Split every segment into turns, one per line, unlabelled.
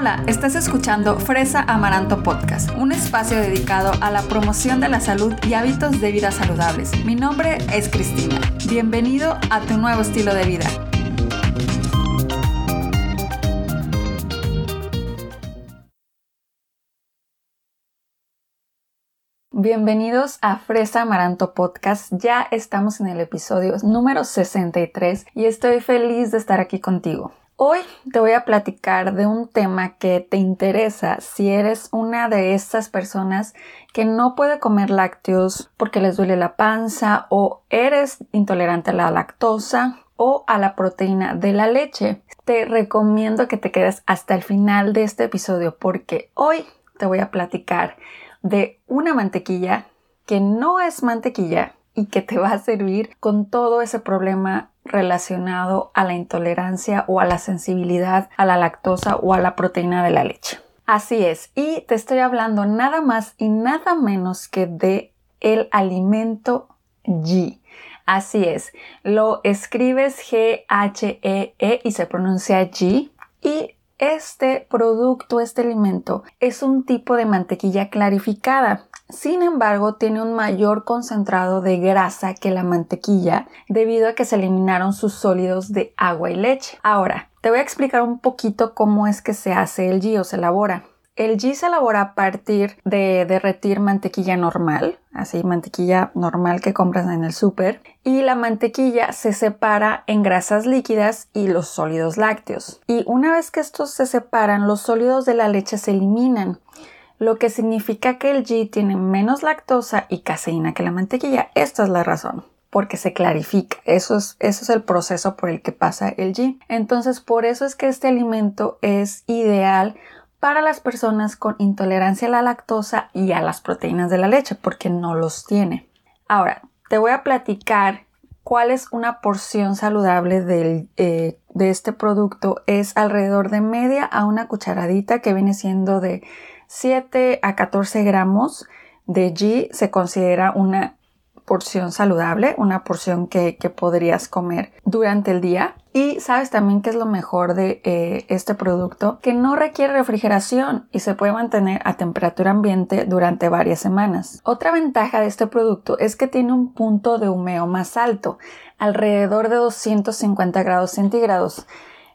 Hola, estás escuchando Fresa Amaranto Podcast, un espacio dedicado a la promoción de la salud y hábitos de vida saludables. Mi nombre es Cristina. Bienvenido a tu nuevo estilo de vida. Bienvenidos a Fresa Amaranto Podcast. Ya estamos en el episodio número 63 y estoy feliz de estar aquí contigo. Hoy te voy a platicar de un tema que te interesa si eres una de estas personas que no puede comer lácteos porque les duele la panza o eres intolerante a la lactosa o a la proteína de la leche. Te recomiendo que te quedes hasta el final de este episodio porque hoy te voy a platicar de una mantequilla que no es mantequilla y que te va a servir con todo ese problema relacionado a la intolerancia o a la sensibilidad a la lactosa o a la proteína de la leche. Así es, y te estoy hablando nada más y nada menos que de el alimento G. Así es, lo escribes G-H-E-E -E y se pronuncia G y este producto, este alimento, es un tipo de mantequilla clarificada. Sin embargo, tiene un mayor concentrado de grasa que la mantequilla debido a que se eliminaron sus sólidos de agua y leche. Ahora, te voy a explicar un poquito cómo es que se hace el ghee o se elabora. El ghee se elabora a partir de derretir mantequilla normal, así mantequilla normal que compras en el súper, y la mantequilla se separa en grasas líquidas y los sólidos lácteos. Y una vez que estos se separan, los sólidos de la leche se eliminan, lo que significa que el ghee tiene menos lactosa y caseína que la mantequilla. Esta es la razón porque se clarifica. Eso es, eso es el proceso por el que pasa el ghee. Entonces, por eso es que este alimento es ideal para las personas con intolerancia a la lactosa y a las proteínas de la leche, porque no los tiene. Ahora, te voy a platicar cuál es una porción saludable eh, de este producto. Es alrededor de media a una cucharadita que viene siendo de 7 a 14 gramos de G. Se considera una porción saludable, una porción que, podrías comer durante el día. Y sabes también que es lo mejor de eh, este producto, que no requiere refrigeración y se puede mantener a temperatura ambiente durante varias semanas. Otra ventaja de este producto es que tiene un punto de humeo más alto, alrededor de 250 grados centígrados.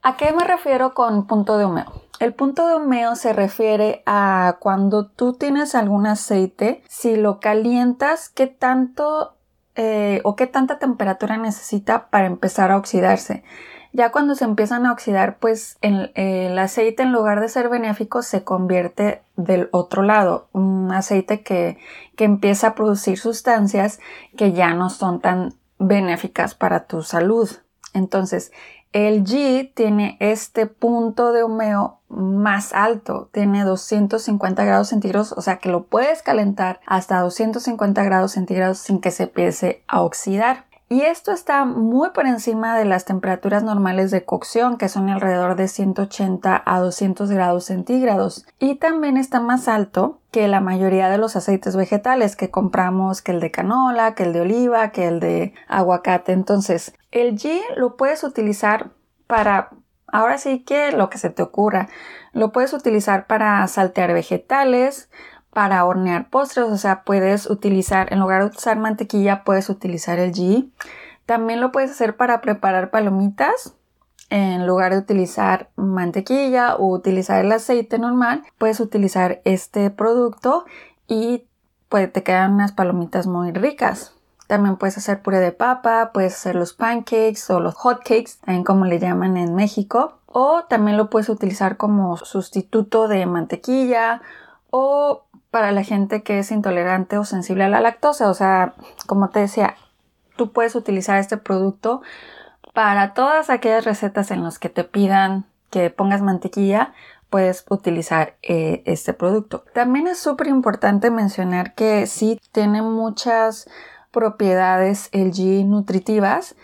¿A qué me refiero con punto de humeo? El punto de humeo se refiere a cuando tú tienes algún aceite, si lo calientas, qué tanto eh, o qué tanta temperatura necesita para empezar a oxidarse. Ya cuando se empiezan a oxidar, pues el, aceite en lugar de ser benéfico se convierte del otro lado, un aceite que, que empieza a producir sustancias que ya no son tan benéficas para tu salud. Entonces, el G tiene este punto de humeo más alto, tiene 250 grados centígrados, o sea que lo puedes calentar hasta 250 grados centígrados sin que se empiece a oxidar. Y esto está muy por encima de las temperaturas normales de cocción, que son alrededor de 180 a 200 grados centígrados. Y también está más alto que la mayoría de los aceites vegetales que compramos, que el de canola, que el de oliva, que el de aguacate. Entonces, el ghee lo puedes utilizar para, ahora sí que lo que se te ocurra. Lo puedes utilizar para saltear vegetales, para hornear postres, o sea, puedes utilizar, en lugar de usar mantequilla, puedes utilizar el ghee. También lo puedes hacer para preparar palomitas. En lugar de utilizar mantequilla o utilizar el aceite normal, puedes utilizar este producto y pues te quedan unas palomitas muy ricas. También puedes hacer puré de papa, puedes hacer los pancakes o los hot cakes, también como le llaman en México. O también lo puedes utilizar como sustituto de mantequilla o para la gente que es intolerante o sensible a la lactosa. O sea, como te decía, tú puedes utilizar este producto para todas aquellas recetas en las que te pidan que pongas mantequilla, puedes utilizar eh, este producto. También es súper importante mencionar que sí tiene muchas propiedades LG nutritivas,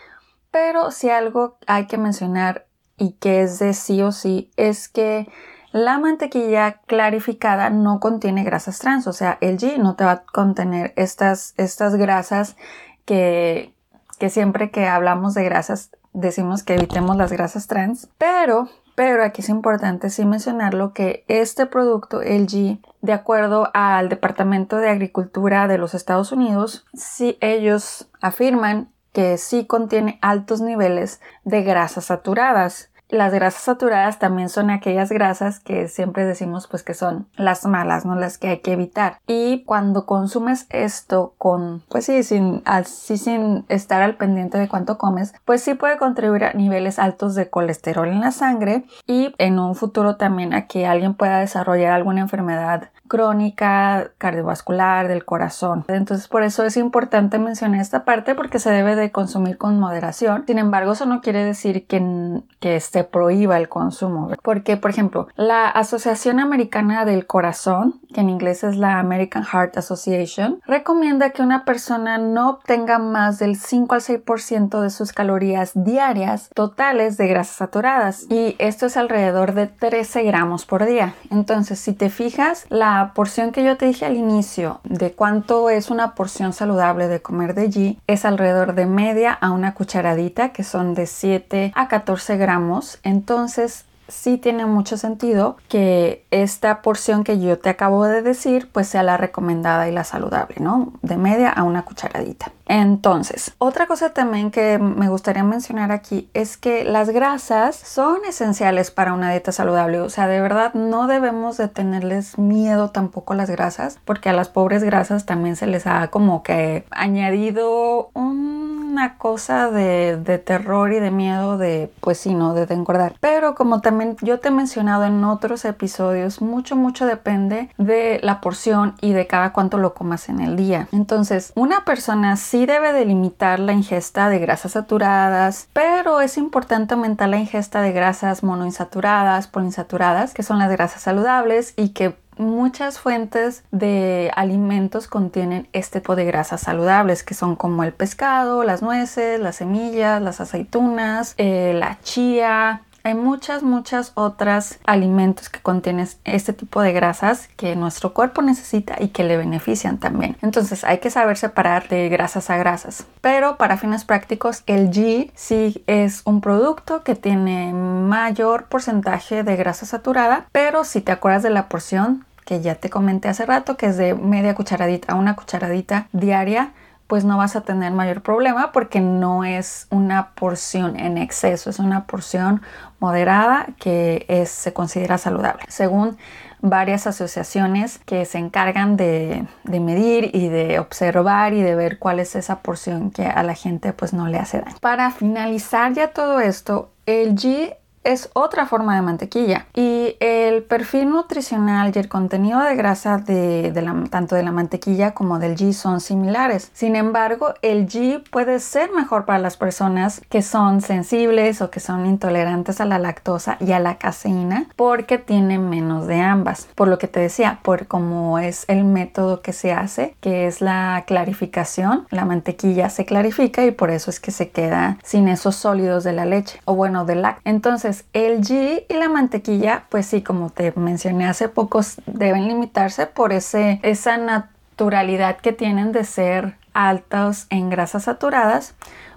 pero si algo hay que mencionar y que es de sí o sí es que la mantequilla clarificada no contiene grasas trans, o sea, el G no te va a contener estas, estas grasas que, que siempre que hablamos de grasas decimos que evitemos las grasas trans, pero Pero aquí es importante sí mencionarlo que este producto LG, de acuerdo al Departamento de Agricultura de los Estados Unidos, sí ellos afirman que sí contiene altos niveles de grasas saturadas. Las grasas saturadas también son aquellas grasas que siempre decimos pues que son las malas, ¿no? Las que hay que evitar. Y cuando consumes esto con, pues sí, sin, así sin estar al pendiente de cuánto comes, pues sí puede contribuir a niveles altos de colesterol en la sangre y en un futuro también a que alguien pueda desarrollar alguna enfermedad crónica, cardiovascular, del corazón. Entonces por eso es importante mencionar esta parte porque se debe de consumir con moderación. Sin embargo, eso no quiere decir que, que se prohíba el consumo. Porque, por ejemplo, la Asociación Americana del Corazón, que en inglés es la American Heart Association, recomienda que una persona no obtenga más del 5 al 6% de sus calorías diarias totales de grasas saturadas. Y esto es alrededor de 13 gramos por día. Entonces, si te fijas, la la porción que yo te dije al inicio de cuánto es una porción saludable de comer de G es alrededor de media a una cucharadita que son de 7 a 14 gramos. Entonces sí tiene mucho sentido que esta porción que yo te acabo de decir pues sea la recomendada y la saludable, ¿no? De media a una cucharadita. Entonces, otra cosa también que me gustaría mencionar aquí es que las grasas son esenciales para una dieta saludable. O sea, de verdad no debemos de tenerles miedo tampoco a las grasas porque a las pobres grasas también se les ha como que añadido una cosa de, terror y de miedo de, pues sí, no, de engordar. Pero como también yo te he mencionado en otros episodios, mucho, mucho depende de la porción y de cada cuánto lo comas en el día. Entonces, una persona sí debe de limitar la ingesta de grasas saturadas, pero es importante aumentar la ingesta de grasas monoinsaturadas, poliinsaturadas, que son las grasas saludables y que Muchas fuentes de alimentos contienen este tipo de grasas saludables que son como el pescado, las nueces, las semillas, las aceitunas, eh, la chía, hay muchas, muchas otras alimentos que contienen este tipo de grasas que nuestro cuerpo necesita y que le benefician también. Entonces hay que saber separar de grasas a grasas. Pero para fines prácticos, el G sí es un producto que tiene mayor porcentaje de grasa saturada, pero si te acuerdas de la porción que ya te comenté hace rato, que es de media cucharadita a una cucharadita diaria, pues no vas a tener mayor problema porque no es una porción en exceso, es una porción moderada que es, se considera saludable. Según varias asociaciones que se encargan de, de, medir y de observar y de ver cuál es esa porción que a la gente pues no le hace daño. Para finalizar ya todo esto, el G es otra forma de mantequilla y el perfil nutricional y el contenido de grasa de, tanto de la mantequilla como del ghee son similares. Sin embargo, el ghee puede ser mejor para las personas que son sensibles o que son intolerantes a la lactosa y a la caseína porque tiene menos de ambas. Por lo que te decía, por cómo es el método que se hace, que es la clarificación, la mantequilla se clarifica y por eso es que se queda sin esos sólidos de la leche o bueno, del lácteo. Entonces, el ghee y la mantequilla, pues sí, como te mencioné hace pocos, deben limitarse por ese, esa naturalidad que tienen de ser altos en grasas saturadas,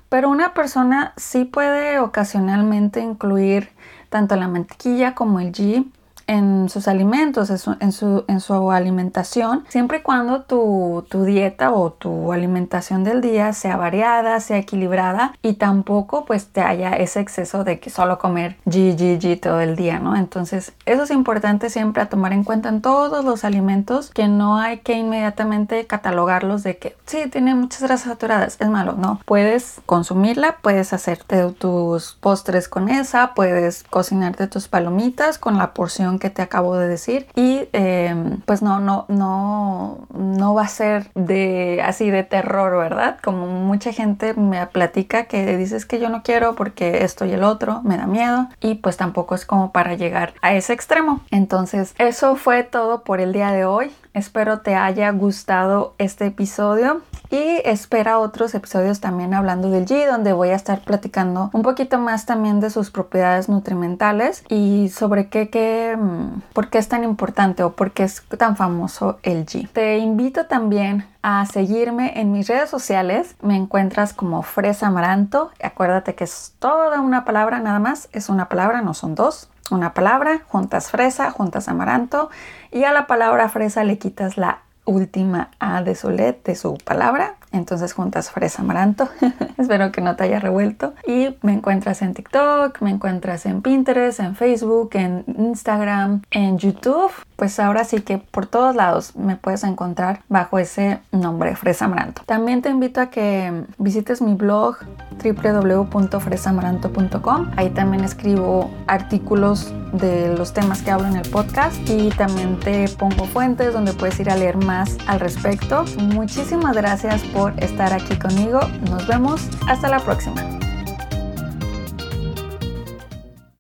pero una persona sí puede ocasionalmente incluir tanto la mantequilla como el ghee en sus alimentos, en su, en su, alimentación, siempre y cuando tu, tu, dieta o tu alimentación del día sea variada, sea equilibrada y tampoco pues te haya ese exceso de que solo comer G, todo el día, ¿no? Entonces eso es importante siempre a tomar en cuenta en todos los alimentos que no hay que inmediatamente catalogarlos de que sí, tiene muchas grasas saturadas, es malo, no. Puedes consumirla, puedes hacerte tus postres con esa, puedes cocinarte tus palomitas con la porción que te acabo de decir y em, pues no, no, no, no va a ser de así de terror, ¿verdad? Como mucha gente me platica que dices que yo no quiero porque esto y el otro me da miedo y pues tampoco es como para llegar a ese extremo. Entonces eso fue todo por el día de hoy. Espero te haya gustado este episodio y espera otros episodios también hablando del ghee donde voy a estar platicando un poquito más también de sus propiedades nutrimentales y sobre qué, qué mm, por qué es tan importante o por qué es tan famoso el ghee. Te invito también a seguirme en mis redes sociales. Me encuentras como Fresa Amaranto. Acuérdate que es toda una palabra nada más. Es una palabra, no son dos. Una palabra, juntas fresa, juntas amaranto. Y a la palabra fresa le quitas la última A de Solet de su palabra entonces juntas fresa amaranto. Espero que no te haya revuelto. Y me encuentras en TikTok, me encuentras en Pinterest, en Facebook, en Instagram, en YouTube. Pues ahora sí que por todos lados me puedes encontrar bajo ese nombre, Fresa Amaranto. También te invito a que visites mi blog www.fresamaranto.com. Ahí también escribo artículos de los temas que hablo en el podcast y también te pongo fuentes donde puedes ir a leer más al respecto. Muchísimas gracias por estar aquí conmigo. Nos vemos. Hasta la próxima.